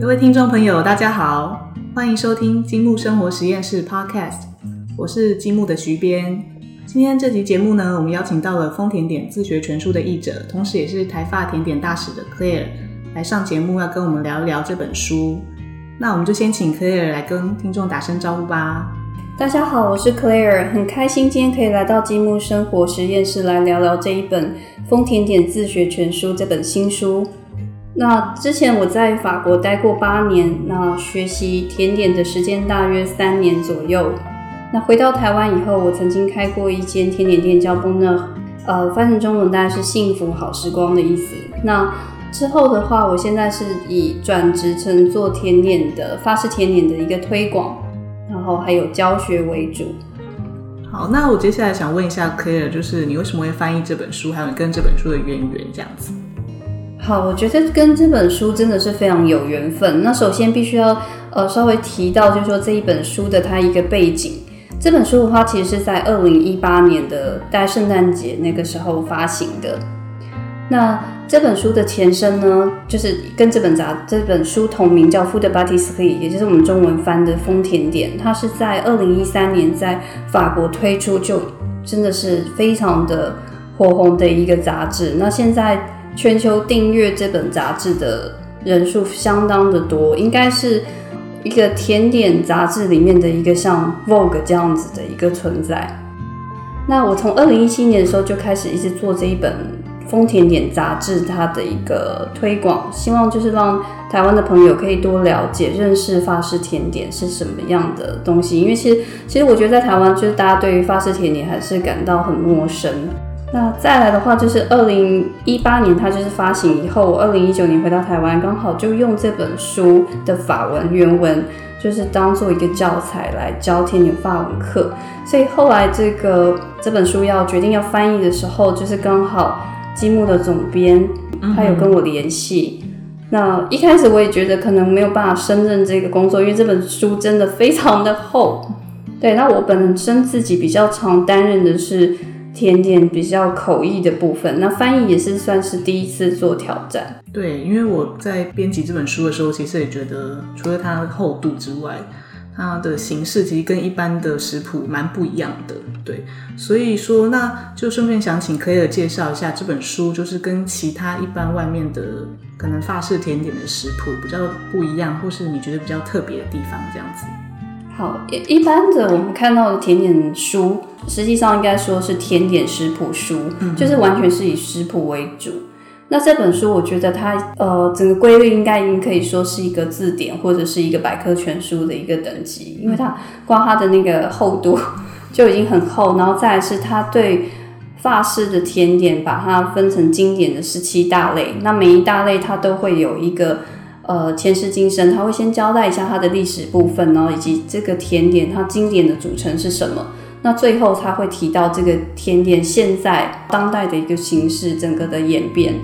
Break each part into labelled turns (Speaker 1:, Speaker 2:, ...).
Speaker 1: 各位听众朋友，大家好，欢迎收听积木生活实验室 Podcast，我是积木的徐编。今天这集节目呢，我们邀请到了丰田点自学全书的译者，同时也是台发甜点大使的 Claire 来上节目，要跟我们聊一聊这本书。那我们就先请 Claire 来跟听众打声招呼吧。
Speaker 2: 大家好，我是 Claire，很开心今天可以来到积木生活实验室来聊聊这一本《丰田点自学全书》这本新书。那之前我在法国待过八年，那学习甜点的时间大约三年左右。那回到台湾以后，我曾经开过一间甜点店，叫 b o n e 呃，翻成中文大概是幸福好时光的意思。那之后的话，我现在是以转职成做甜点的法式甜点的一个推广，然后还有教学为主。
Speaker 1: 好，那我接下来想问一下 Claire，就是你为什么会翻译这本书，还有你跟这本书的渊源这样子？
Speaker 2: 好，我觉得跟这本书真的是非常有缘分。那首先必须要呃稍微提到，就是说这一本书的它一个背景。这本书的话，其实是在二零一八年的在圣诞节那个时候发行的。那这本书的前身呢，就是跟这本杂这本书同名，叫《Food b a t i s t e r i 也就是我们中文翻的“丰田点”。它是在二零一三年在法国推出，就真的是非常的火红的一个杂志。那现在全球订阅这本杂志的人数相当的多，应该是一个甜点杂志里面的一个像 Vogue 这样子的一个存在。那我从二零一七年的时候就开始一直做这一本。丰甜点杂志它的一个推广，希望就是让台湾的朋友可以多了解、认识法式甜点是什么样的东西。因为其实，其实我觉得在台湾，就是大家对于法式甜点还是感到很陌生。那再来的话，就是二零一八年它就是发行以后，我二零一九年回到台湾，刚好就用这本书的法文原文，就是当做一个教材来教甜点法文课。所以后来这个这本书要决定要翻译的时候，就是刚好。积木的总编，他有跟我联系。那一开始我也觉得可能没有办法胜任这个工作，因为这本书真的非常的厚。对，那我本身自己比较常担任的是甜点比较口译的部分，那翻译也是算是第一次做挑战。
Speaker 1: 对，因为我在编辑这本书的时候，其实也觉得除了它的厚度之外。它的形式其实跟一般的食谱蛮不一样的，对，所以说那就顺便想请 Claire 介绍一下这本书，就是跟其他一般外面的可能法式甜点的食谱比较不一样，或是你觉得比较特别的地方，这样子。
Speaker 2: 好，一一般的我们看到的甜点书，实际上应该说是甜点食谱书，就是完全是以食谱为主。那这本书，我觉得它呃整个规律应该已经可以说是一个字典或者是一个百科全书的一个等级，因为它光它的那个厚度 就已经很厚，然后再来是它对法式的甜点把它分成经典的十七大类，那每一大类它都会有一个呃前世今生，它会先交代一下它的历史部分，然后以及这个甜点它经典的组成是什么，那最后它会提到这个甜点现在当代的一个形式整个的演变。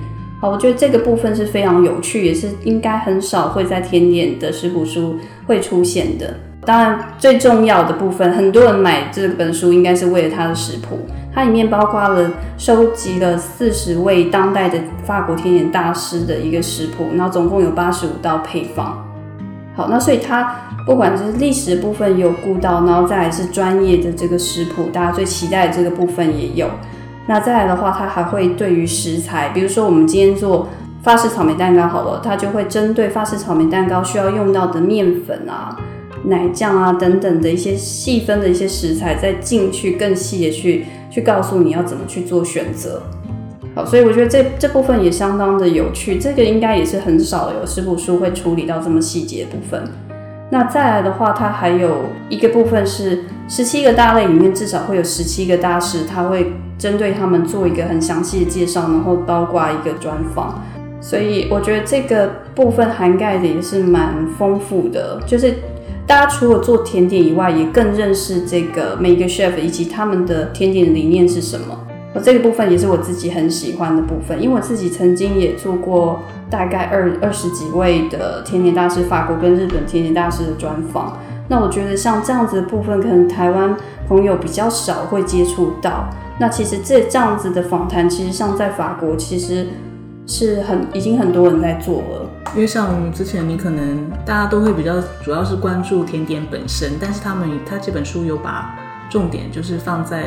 Speaker 2: 好我觉得这个部分是非常有趣，也是应该很少会在甜点的食谱书会出现的。当然，最重要的部分，很多人买这本书应该是为了它的食谱。它里面包括了收集了四十位当代的法国甜点大师的一个食谱，然后总共有八十五道配方。好，那所以它不管是历史部分有顾到，然后再来是专业的这个食谱，大家最期待的这个部分也有。那再来的话，它还会对于食材，比如说我们今天做法式草莓蛋糕好了，它就会针对法式草莓蛋糕需要用到的面粉啊、奶酱啊等等的一些细分的一些食材，再进去更细的去去告诉你要怎么去做选择。好，所以我觉得这这部分也相当的有趣，这个应该也是很少有食谱书会处理到这么细节的部分。那再来的话，它还有一个部分是十七个大类里面至少会有十七个大师，他会。针对他们做一个很详细的介绍，然后包括一个专访，所以我觉得这个部分涵盖的也是蛮丰富的。就是大家除了做甜点以外，也更认识这个每个 chef 以及他们的甜点理念是什么。我这个部分也是我自己很喜欢的部分，因为我自己曾经也做过大概二二十几位的甜点大师，法国跟日本甜点大师的专访。那我觉得像这样子的部分，可能台湾朋友比较少会接触到。那其实这这样子的访谈，其实像在法国，其实是很已经很多人在做了。
Speaker 1: 因为像之前你可能大家都会比较主要是关注甜点本身，但是他们他这本书有把重点就是放在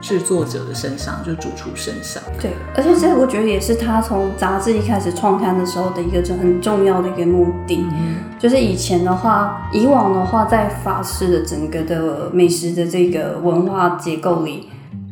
Speaker 1: 制作者的身上，就是主厨身上。
Speaker 2: 对，而且这我觉得也是他从杂志一开始创刊的时候的一个很重要的一个目的，就是以前的话，以往的话，在法式的整个的美食的这个文化结构里，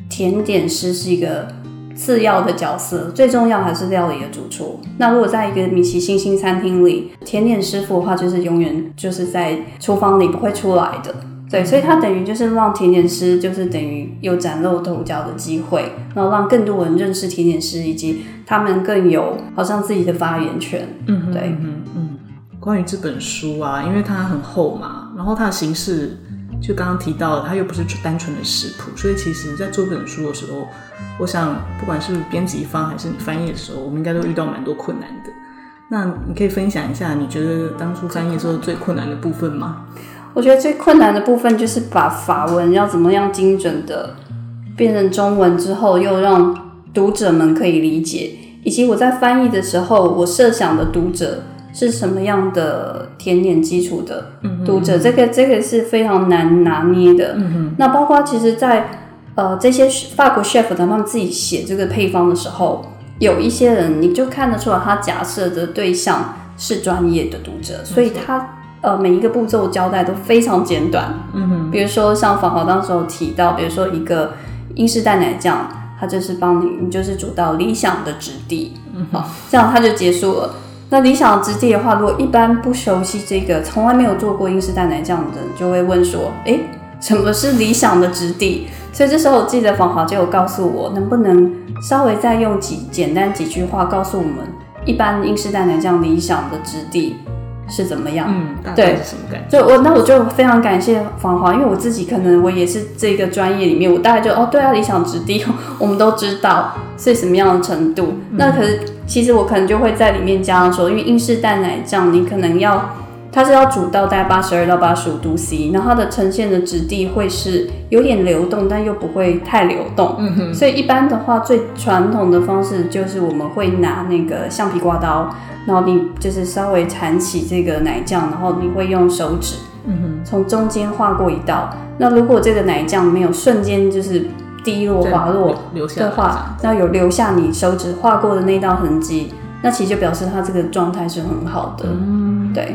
Speaker 2: 甜点师是一个。次要的角色，最重要还是料理的主厨。那如果在一个米其星星餐厅里，甜点师傅的话，就是永远就是在厨房里不会出来的。对，所以他等于就是让甜点师就是等于有崭露头角的机会，然后让更多人认识甜点师，以及他们更有好像自己的发言权。嗯，对，嗯
Speaker 1: 嗯。关于这本书啊，因为它很厚嘛，然后它的形式。就刚刚提到，它又不是单纯的食谱，所以其实，在做这本书的时候，我想，不管是编辑方还是你翻译的时候，我们应该都遇到蛮多困难的。那你可以分享一下，你觉得当初翻译时候最困难的部分吗？
Speaker 2: 我觉得最困难的部分就是把法文要怎么样精准的变成中文之后，又让读者们可以理解，以及我在翻译的时候，我设想的读者。是什么样的甜点基础的读者？这个这个是非常难拿捏的。那包括其实，在呃这些法国 chef 他们自己写这个配方的时候，有一些人你就看得出来，他假设的对象是专业的读者，所以他呃每一个步骤交代都非常简短。嗯哼，比如说像法华当时候提到，比如说一个英式蛋奶酱，它就是帮你，你就是煮到理想的质地，好，这样它就结束了。那理想质地的话，如果一般不熟悉这个，从来没有做过英式蛋奶酱的人，就会问说：哎，什么是理想的质地？所以这时候我记得访华就有告诉我，能不能稍微再用几简单几句话告诉我们，一般英式蛋奶酱理想的质地是怎么样？
Speaker 1: 嗯，对，什么感觉？
Speaker 2: 就我那我就非常感谢访华，因为我自己可能我也是这个专业里面，我大概就哦，对啊，理想质地 我们都知道是什么样的程度。那可是。其实我可能就会在里面加上说，因为英式蛋奶酱你可能要，它是要煮到大概八十二到八十五度 C，然后它的呈现的质地会是有点流动，但又不会太流动。嗯哼。所以一般的话，最传统的方式就是我们会拿那个橡皮刮刀，然后你就是稍微铲起这个奶酱，然后你会用手指，嗯哼，从中间划过一道。那如果这个奶酱没有瞬间就是。滴落滑落的话，那有留下你手指划过的那道痕迹，那其实就表示它这个状态是很好的。嗯，对，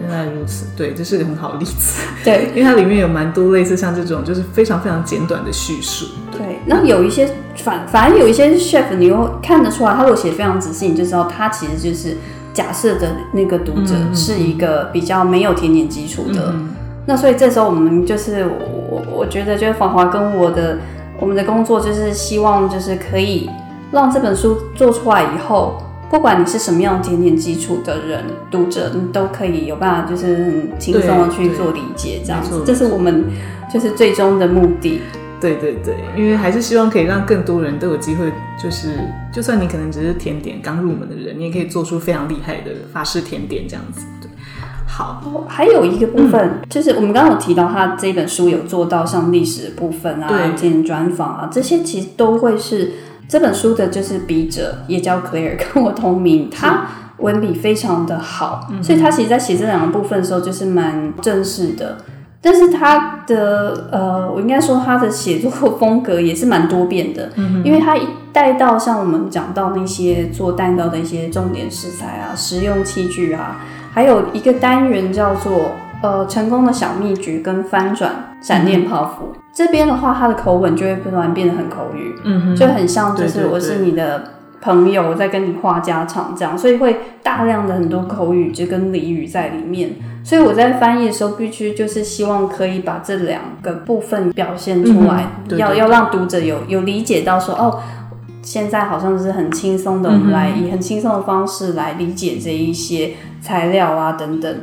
Speaker 1: 原来如此，对，这是个很好的例子。
Speaker 2: 对，
Speaker 1: 因为它里面有蛮多类似像这种，就是非常非常简短的叙述。
Speaker 2: 对，那有一些反反而有一些 chef，你又看得出来，他如果写的非常仔细，你就知道他其实就是假设的那个读者是一个比较没有甜点基础的。那所以这时候我们就是我我觉得就是芳华跟我的。我们的工作就是希望，就是可以让这本书做出来以后，不管你是什么样甜点基础的人，读者你都可以有办法，就是很轻松的去做理解，这样子，这是我们就是最终的目的。
Speaker 1: 对对对，因为还是希望可以让更多人都有机会，就是就算你可能只是甜点刚入门的人，你也可以做出非常厉害的法式甜点这样子。好，
Speaker 2: 还有一个部分就是我们刚刚有提到，他这本书有做到像历史部分啊、进行专访啊，这些其实都会是这本书的，就是笔者也叫 Claire，跟我同名，他文笔非常的好，所以他其实，在写这两个部分的时候，就是蛮正式的。但是他的呃，我应该说他的写作风格也是蛮多变的，因为他一带到像我们讲到那些做蛋糕的一些重点食材啊、实用器具啊。还有一个单元叫做呃成功的小秘诀跟翻转闪电泡芙，这边的话他的口吻就会突然变得很口语，嗯就很像就是我是你的朋友在跟你话家常这样，所以会大量的很多口语就跟俚语在里面，所以我在翻译的时候必须就是希望可以把这两个部分表现出来，要要让读者有有理解到说哦。现在好像是很轻松的，我们来以很轻松的方式来理解这一些材料啊等等。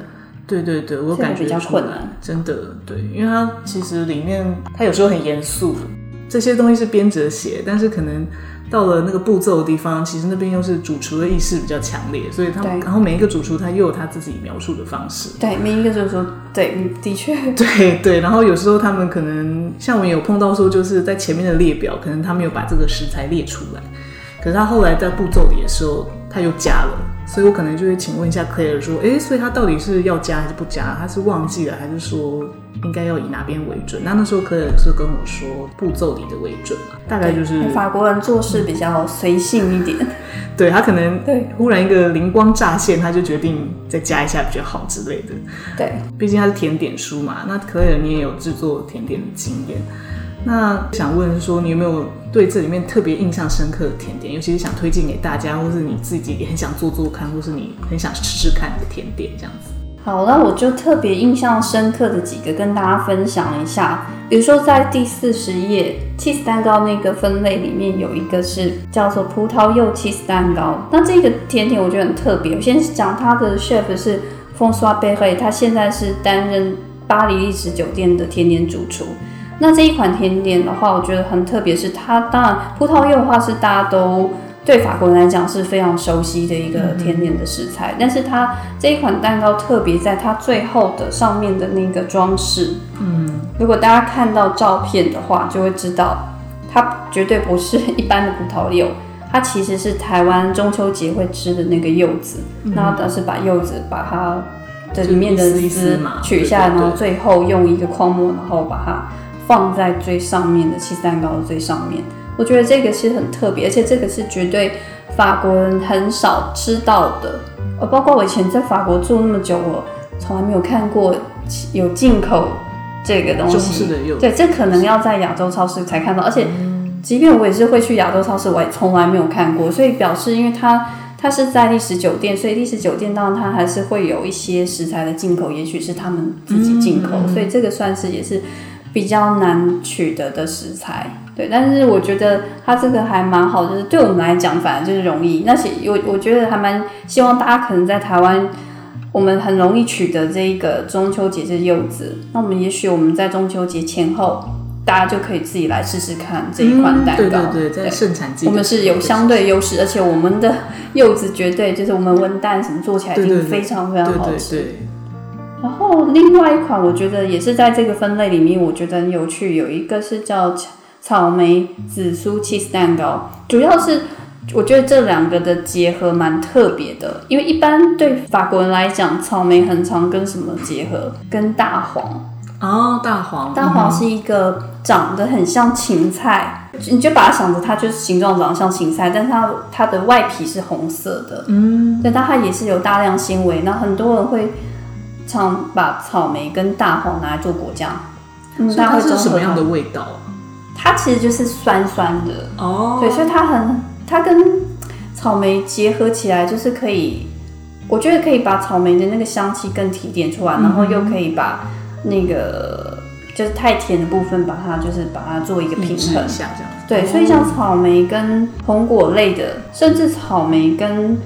Speaker 1: 对对对，我感觉
Speaker 2: 比较困难，
Speaker 1: 真的对，因为它其实里面它有时候很严肃，这些东西是编者写，但是可能。到了那个步骤的地方，其实那边又是主厨的意识比较强烈，所以他们然后每一个主厨他又有他自己描述的方式。
Speaker 2: 对，每一个主厨，对，的确，
Speaker 1: 对对。然后有时候他们可能像我们有碰到说，就是在前面的列表，可能他没有把这个食材列出来，可是他后来在步骤里的时候他又加了，所以我可能就会请问一下 Claire 说，诶，所以他到底是要加还是不加？他是忘记了，还是说应该要以哪边为准？那那时候 Claire 是跟我说步骤里的为准嘛，大概就是
Speaker 2: 法国人做事比较随性一点，
Speaker 1: 对他可能
Speaker 2: 对
Speaker 1: 忽然一个灵光乍现，他就决定再加一下比较好之类的。
Speaker 2: 对，
Speaker 1: 毕竟他是甜点书嘛，那 Claire 你也有制作甜点的经验。那想问说，你有没有对这里面特别印象深刻的甜点，尤其是想推荐给大家，或是你自己也很想做做看，或是你很想试试看的甜点这样子？
Speaker 2: 好，那我就特别印象深刻的几个跟大家分享一下。比如说在第四十页，cheese 蛋糕那个分类里面有一个是叫做葡萄柚 cheese 蛋糕。那这个甜点我觉得很特别。我先讲它的 chef 是 François b e r r 他现在是担任巴黎历史酒店的甜点主厨。那这一款甜点的话，我觉得很特别，是它当然葡萄柚的话是大家都对法国人来讲是非常熟悉的一个甜点的食材，但是它这一款蛋糕特别在它最后的上面的那个装饰，嗯，如果大家看到照片的话，就会知道它绝对不是一般的葡萄柚，它其实是台湾中秋节会吃的那个柚子，那它是把柚子把它的里面的丝取下来，然后最后用一个框模，然后把它。放在最上面的起司蛋糕的最上面，我觉得这个是很特别，而且这个是绝对法国人很少吃到的。呃，包括我以前在法国住那么久，我从来没有看过有进口这个东西。对，这可能要在亚洲超市才看到，而且即便我也是会去亚洲超市，我也从来没有看过。所以表示，因为它它是在历史酒店，所以历史酒店当然它还是会有一些食材的进口，也许是他们自己进口，所以这个算是也是。比较难取得的食材，对，但是我觉得它这个还蛮好，就是对我们来讲，反而就是容易。那些我我觉得还蛮希望大家可能在台湾，我们很容易取得这一个中秋节这柚子。那我们也许我们在中秋节前后，大家就可以自己来试试看这一款蛋糕。
Speaker 1: 对对对，在盛产季，
Speaker 2: 我们是有相对优势，而且我们的柚子绝对就是我们温蛋什么做起来一定非常非常好吃。然后另外一款，我觉得也是在这个分类里面，我觉得很有趣。有一个是叫草莓紫苏 cheese 蛋糕，主要是我觉得这两个的结合蛮特别的。因为一般对法国人来讲，草莓很常跟什么结合？跟大黄
Speaker 1: 哦，大黄，
Speaker 2: 大黄是一个长得很像芹菜，你就把它想着它就是形状长得像芹菜，但是它它的外皮是红色的，嗯，对，但它也是有大量纤维。那很多人会。常把草莓跟大黄拿来做果酱，
Speaker 1: 嗯，它是什么样的味道？
Speaker 2: 它其实就是酸酸的哦，对，所以它很，它跟草莓结合起来，就是可以，我觉得可以把草莓的那个香气更提点出来，然后又可以把那个就是太甜的部分，把它就是把它做一个平衡
Speaker 1: 下，这样
Speaker 2: 对，所以像草莓跟红果类的，甚至草莓跟。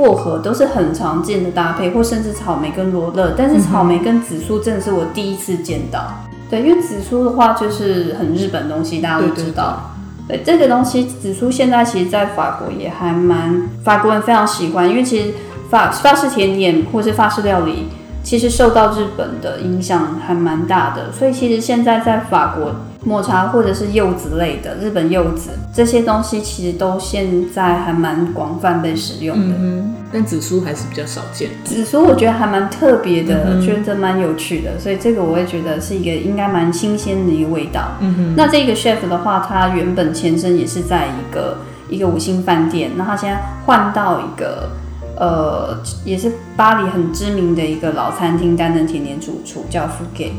Speaker 2: 薄荷都是很常见的搭配，或甚至草莓跟罗勒，但是草莓跟紫苏真的是我第一次见到。对，因为紫苏的话就是很日本东西，大家都知道。对这个东西，紫苏现在其实，在法国也还蛮法国人非常喜欢，因为其实法法式甜点或是法式料理，其实受到日本的影响还蛮大的，所以其实现在在法国。抹茶或者是柚子类的日本柚子这些东西，其实都现在还蛮广泛被使用的。
Speaker 1: 嗯但紫苏还是比较少见。
Speaker 2: 紫苏我觉得还蛮特别的，觉得蛮有趣的，所以这个我也觉得是一个应该蛮新鲜的一个味道。嗯哼。那这个 chef 的话，他原本前身也是在一个一个五星饭店，那他现在换到一个呃，也是巴黎很知名的一个老餐厅担任甜点主厨，叫 f u g e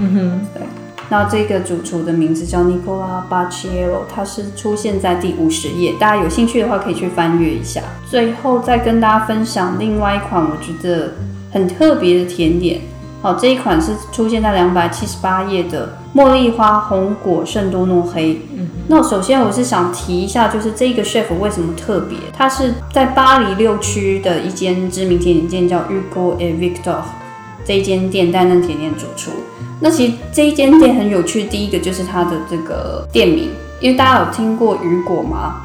Speaker 2: 嗯哼，对。那这个主厨的名字叫 Nicola Bacciello，他是出现在第五十页，大家有兴趣的话可以去翻阅一下。最后再跟大家分享另外一款我觉得很特别的甜点，好，这一款是出现在两百七十八页的茉莉花红果圣多诺黑。嗯，那首先我是想提一下，就是这个 chef 为什么特别？他是在巴黎六区的一间知名甜点店叫 Hugo et Victor 这一间店担任甜点主厨。那其实这一间店很有趣，第一个就是它的这个店名，因为大家有听过雨果吗？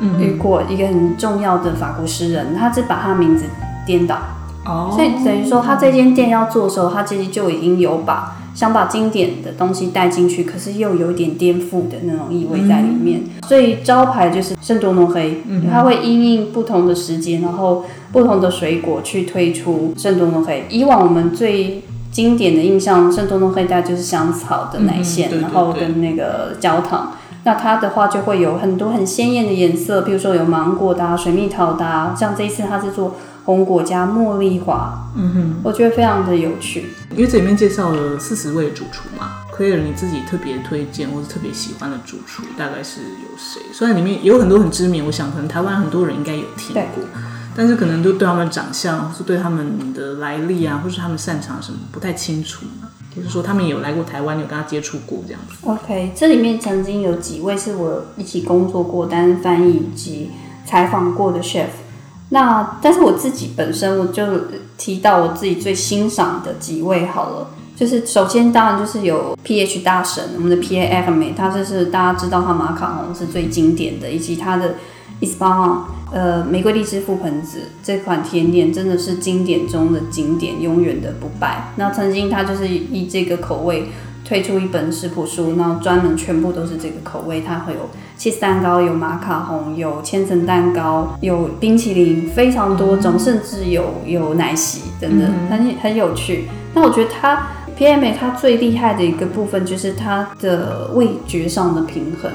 Speaker 2: 嗯，雨果一个很重要的法国诗人，他是把他名字颠倒，
Speaker 1: 哦，
Speaker 2: 所以等于说他这间店要做的时候，他其实就已经有把想把经典的东西带进去，可是又有一点颠覆的那种意味在里面。所以招牌就是圣多诺黑，它会因应不同的时间，然后不同的水果去推出圣多诺黑。以往我们最经典的印象，圣多诺黑大概就是香草的奶馅，
Speaker 1: 嗯对对
Speaker 2: 然后跟那个焦糖。那它的话就会有很多很鲜艳的颜色，比如说有芒果的、啊、水蜜桃的、啊，像这一次它是做红果加茉莉花，
Speaker 1: 嗯哼，
Speaker 2: 我觉得非常的有趣。
Speaker 1: 因为这里面介绍了四十位主厨嘛，Claire 你自己特别推荐或者特别喜欢的主厨大概是有谁？虽然里面有很多很知名，我想可能台湾很多人应该有听过，但是可能就对他们的长相，或是对他们的来历啊，或是他们擅长什么不太清楚嘛，或者说他们有来过台湾，有跟他接触过这样子。
Speaker 2: OK，这里面曾经有几位是我一起工作过、担任翻译以及采访过的 chef。那但是我自己本身我就提到我自己最欣赏的几位好了，就是首先当然就是有 PH 大神，我们的 PA a m e 他就是大家知道他马卡龙是最经典的，以及他的 i s p a n 呃玫瑰荔枝覆盆子这款甜点真的是经典中的经典，永远的不败。那曾经他就是以这个口味。推出一本食谱书，然后专门全部都是这个口味，它会有 cheese 蛋糕、有马卡龙、有千层蛋糕、有冰淇淋，非常多种，甚至有有奶昔等等，很很有趣。那我觉得它 PMA 它最厉害的一个部分就是它的味觉上的平衡，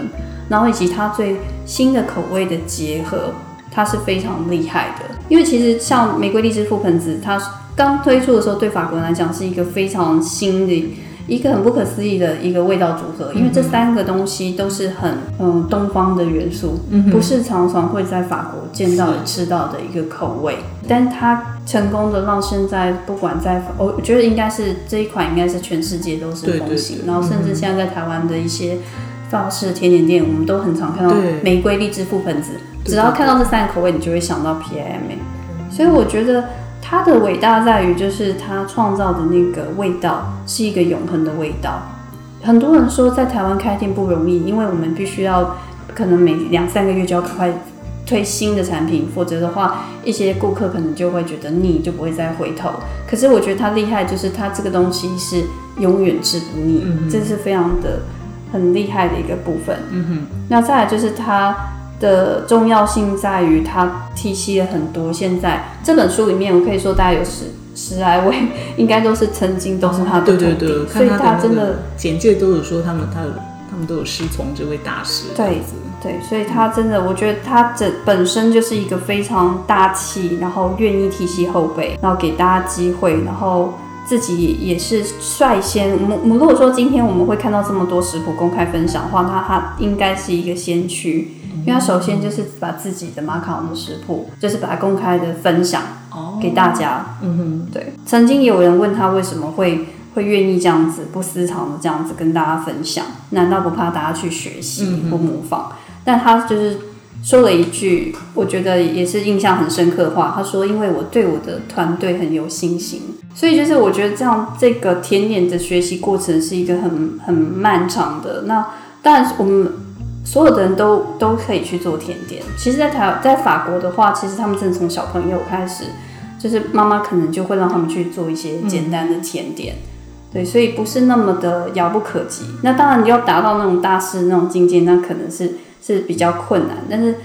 Speaker 2: 然后以及它最新的口味的结合，它是非常厉害的。因为其实像玫瑰荔枝覆盆子，它刚推出的时候，对法国人来讲是一个非常新的。一个很不可思议的一个味道组合，因为这三个东西都是很嗯东方的元素，不是常常会在法国见到吃到的一个口味。但是它成功的让现在不管在，我觉得应该是这一款应该是全世界都是风行，然后甚至现在在台湾的一些法式甜点店，我们都很常看到玫瑰荔枝覆盆子，只要看到这三个口味，你就会想到 P I M A。所以我觉得。它的伟大在于，就是它创造的那个味道是一个永恒的味道。很多人说在台湾开店不容易，因为我们必须要可能每两三个月就要赶快推新的产品，否则的话，一些顾客可能就会觉得腻，就不会再回头。可是我觉得它厉害，就是它这个东西是永远吃不腻，这是非常的很厉害的一个部分。
Speaker 1: 嗯哼，
Speaker 2: 那再来就是它。的重要性在于它提携了很多。现在这本书里面，我可以说大概有十十来位，应该都是曾经都是他的
Speaker 1: 对对对，
Speaker 2: 所以他真的
Speaker 1: 简介都有说他们他他们都有师从这位大师。
Speaker 2: 对对，所以他真的，我觉得他这本身就是一个非常大气，然后愿意提携后辈，然后给大家机会，然后自己也是率先。我们如果说今天我们会看到这么多食谱公开分享的话，那他应该是一个先驱。因为他首先就是把自己的马卡龙的食谱，就是把它公开的分享给大家。
Speaker 1: 嗯哼，
Speaker 2: 对。曾经有人问他为什么会会愿意这样子不私藏的这样子跟大家分享，难道不怕大家去学习或模仿？但他就是说了一句，我觉得也是印象很深刻的话。他说：“因为我对我的团队很有信心，所以就是我觉得这样这个甜点的学习过程是一个很很漫长的。那当然我们。”所有的人都都可以去做甜点。其实，在台在法国的话，其实他们真的从小朋友开始，就是妈妈可能就会让他们去做一些简单的甜点，对，所以不是那么的遥不可及。那当然，你要达到那种大师那种境界，那可能是是比较困难。但是，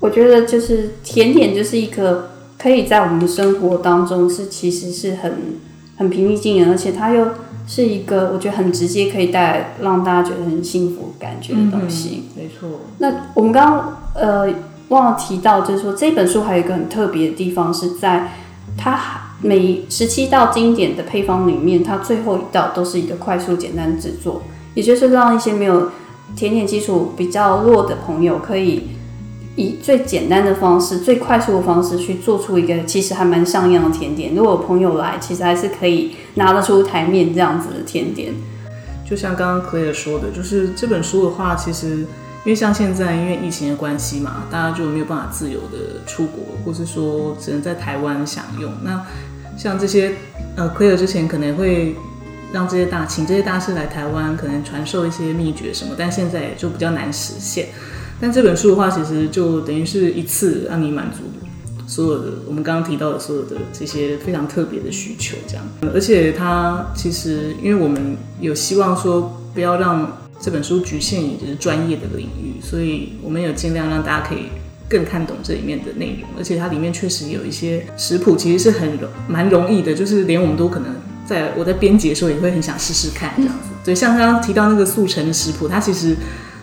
Speaker 2: 我觉得就是甜点就是一个可以在我们的生活当中是其实是很很平易近人，而且它又。是一个我觉得很直接，可以带来让大家觉得很幸福感觉的东西。
Speaker 1: 嗯、没错。
Speaker 2: 那我们刚刚呃忘了提到，就是说这本书还有一个很特别的地方，是在它每十七道经典的配方里面，它最后一道都是一个快速简单制作，也就是让一些没有甜点基础比较弱的朋友可以。以最简单的方式、最快速的方式去做出一个其实还蛮像样的甜点。如果有朋友来，其实还是可以拿得出台面这样子的甜点。
Speaker 1: 就像刚刚 clear 说的，就是这本书的话，其实因为像现在因为疫情的关系嘛，大家就没有办法自由的出国，或是说只能在台湾享用。那像这些呃 clear 之前可能会让这些大请这些大师来台湾，可能传授一些秘诀什么，但现在也就比较难实现。但这本书的话，其实就等于是一次让你满足所有的我们刚刚提到的所有的这些非常特别的需求，这样。而且它其实，因为我们有希望说不要让这本书局限于就是专业的领域，所以我们有尽量让大家可以更看懂这里面的内容。而且它里面确实有一些食谱，其实是很容蛮容易的，就是连我们都可能在我在编辑的时候也会很想试试看这样子。对，像刚刚提到那个速成的食谱，它其实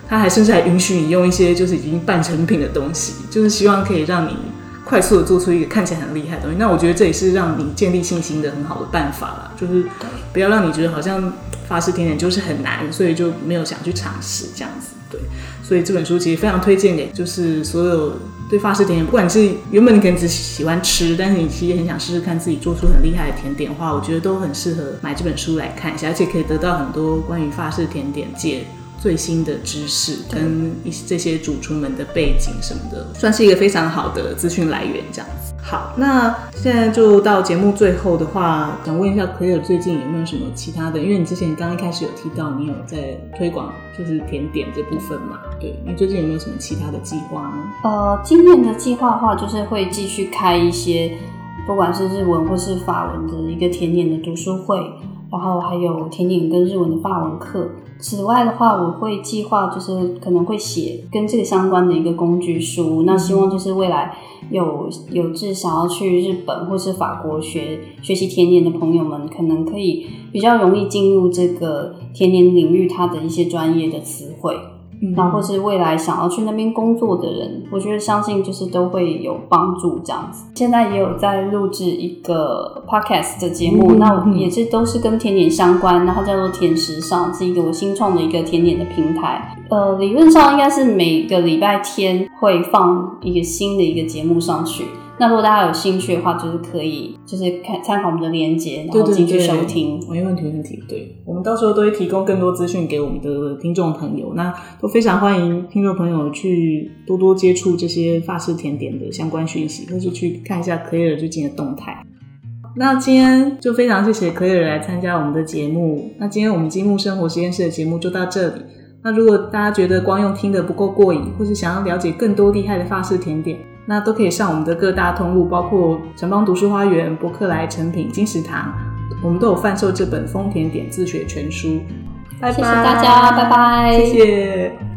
Speaker 1: 它还甚至还允许你用一些就是已经半成品的东西，就是希望可以让你快速的做出一个看起来很厉害的东西。那我觉得这也是让你建立信心的很好的办法啦，就是不要让你觉得好像法式甜点就是很难，所以就没有想去尝试这样子。对，所以这本书其实非常推荐给就是所有对法式甜点，不管是原本你可能只喜欢吃，但是你其实很想试试看自己做出很厉害的甜点的话，我觉得都很适合买这本书来看一下，而且可以得到很多关于法式甜点界最新的知识跟一些这些主厨们的背景什么的，算是一个非常好的资讯来源。这样子，好，那现在就到节目最后的话，想问一下奎尔最近有没有什么其他的？因为你之前刚一开始有提到你有在推广就是甜点这部分嘛，对你最近有没有什么其他的计划呢？
Speaker 2: 呃，今年的计划的话，就是会继续开一些，不管是日文或是法文的一个甜点的读书会，然后还有甜点跟日文的法文课。此外的话，我会计划就是可能会写跟这个相关的一个工具书。那希望就是未来有有志想要去日本或是法国学学习甜点的朋友们，可能可以比较容易进入这个甜点领域它的一些专业的词汇。然后或是未来想要去那边工作的人，我觉得相信就是都会有帮助这样子。现在也有在录制一个 podcast 的节目，那也是都是跟甜点相关，然后叫做甜食上，是一个我新创的一个甜点的平台。呃，理论上应该是每个礼拜天会放一个新的一个节目上去。那如果大家有兴趣的话，就是可以就是看参考我们的链接，然后进去收听。
Speaker 1: 没问题，没问题。对，我们到时候都会提供更多资讯给我们的听众朋友，那都非常欢迎听众朋友去多多接触这些法式甜点的相关讯息，或是去看一下 Clare 最近的动态。那今天就非常谢谢 Clare 来参加我们的节目。那今天我们积木生活实验室的节目就到这里。那如果大家觉得光用听的不够过瘾，或是想要了解更多厉害的法式甜点，那都可以上我们的各大通路，包括城邦读书花园、博客来、成品、金石堂，我们都有贩售这本《丰田点自学全书》。拜拜，
Speaker 2: 谢谢大家，拜拜，
Speaker 1: 谢谢。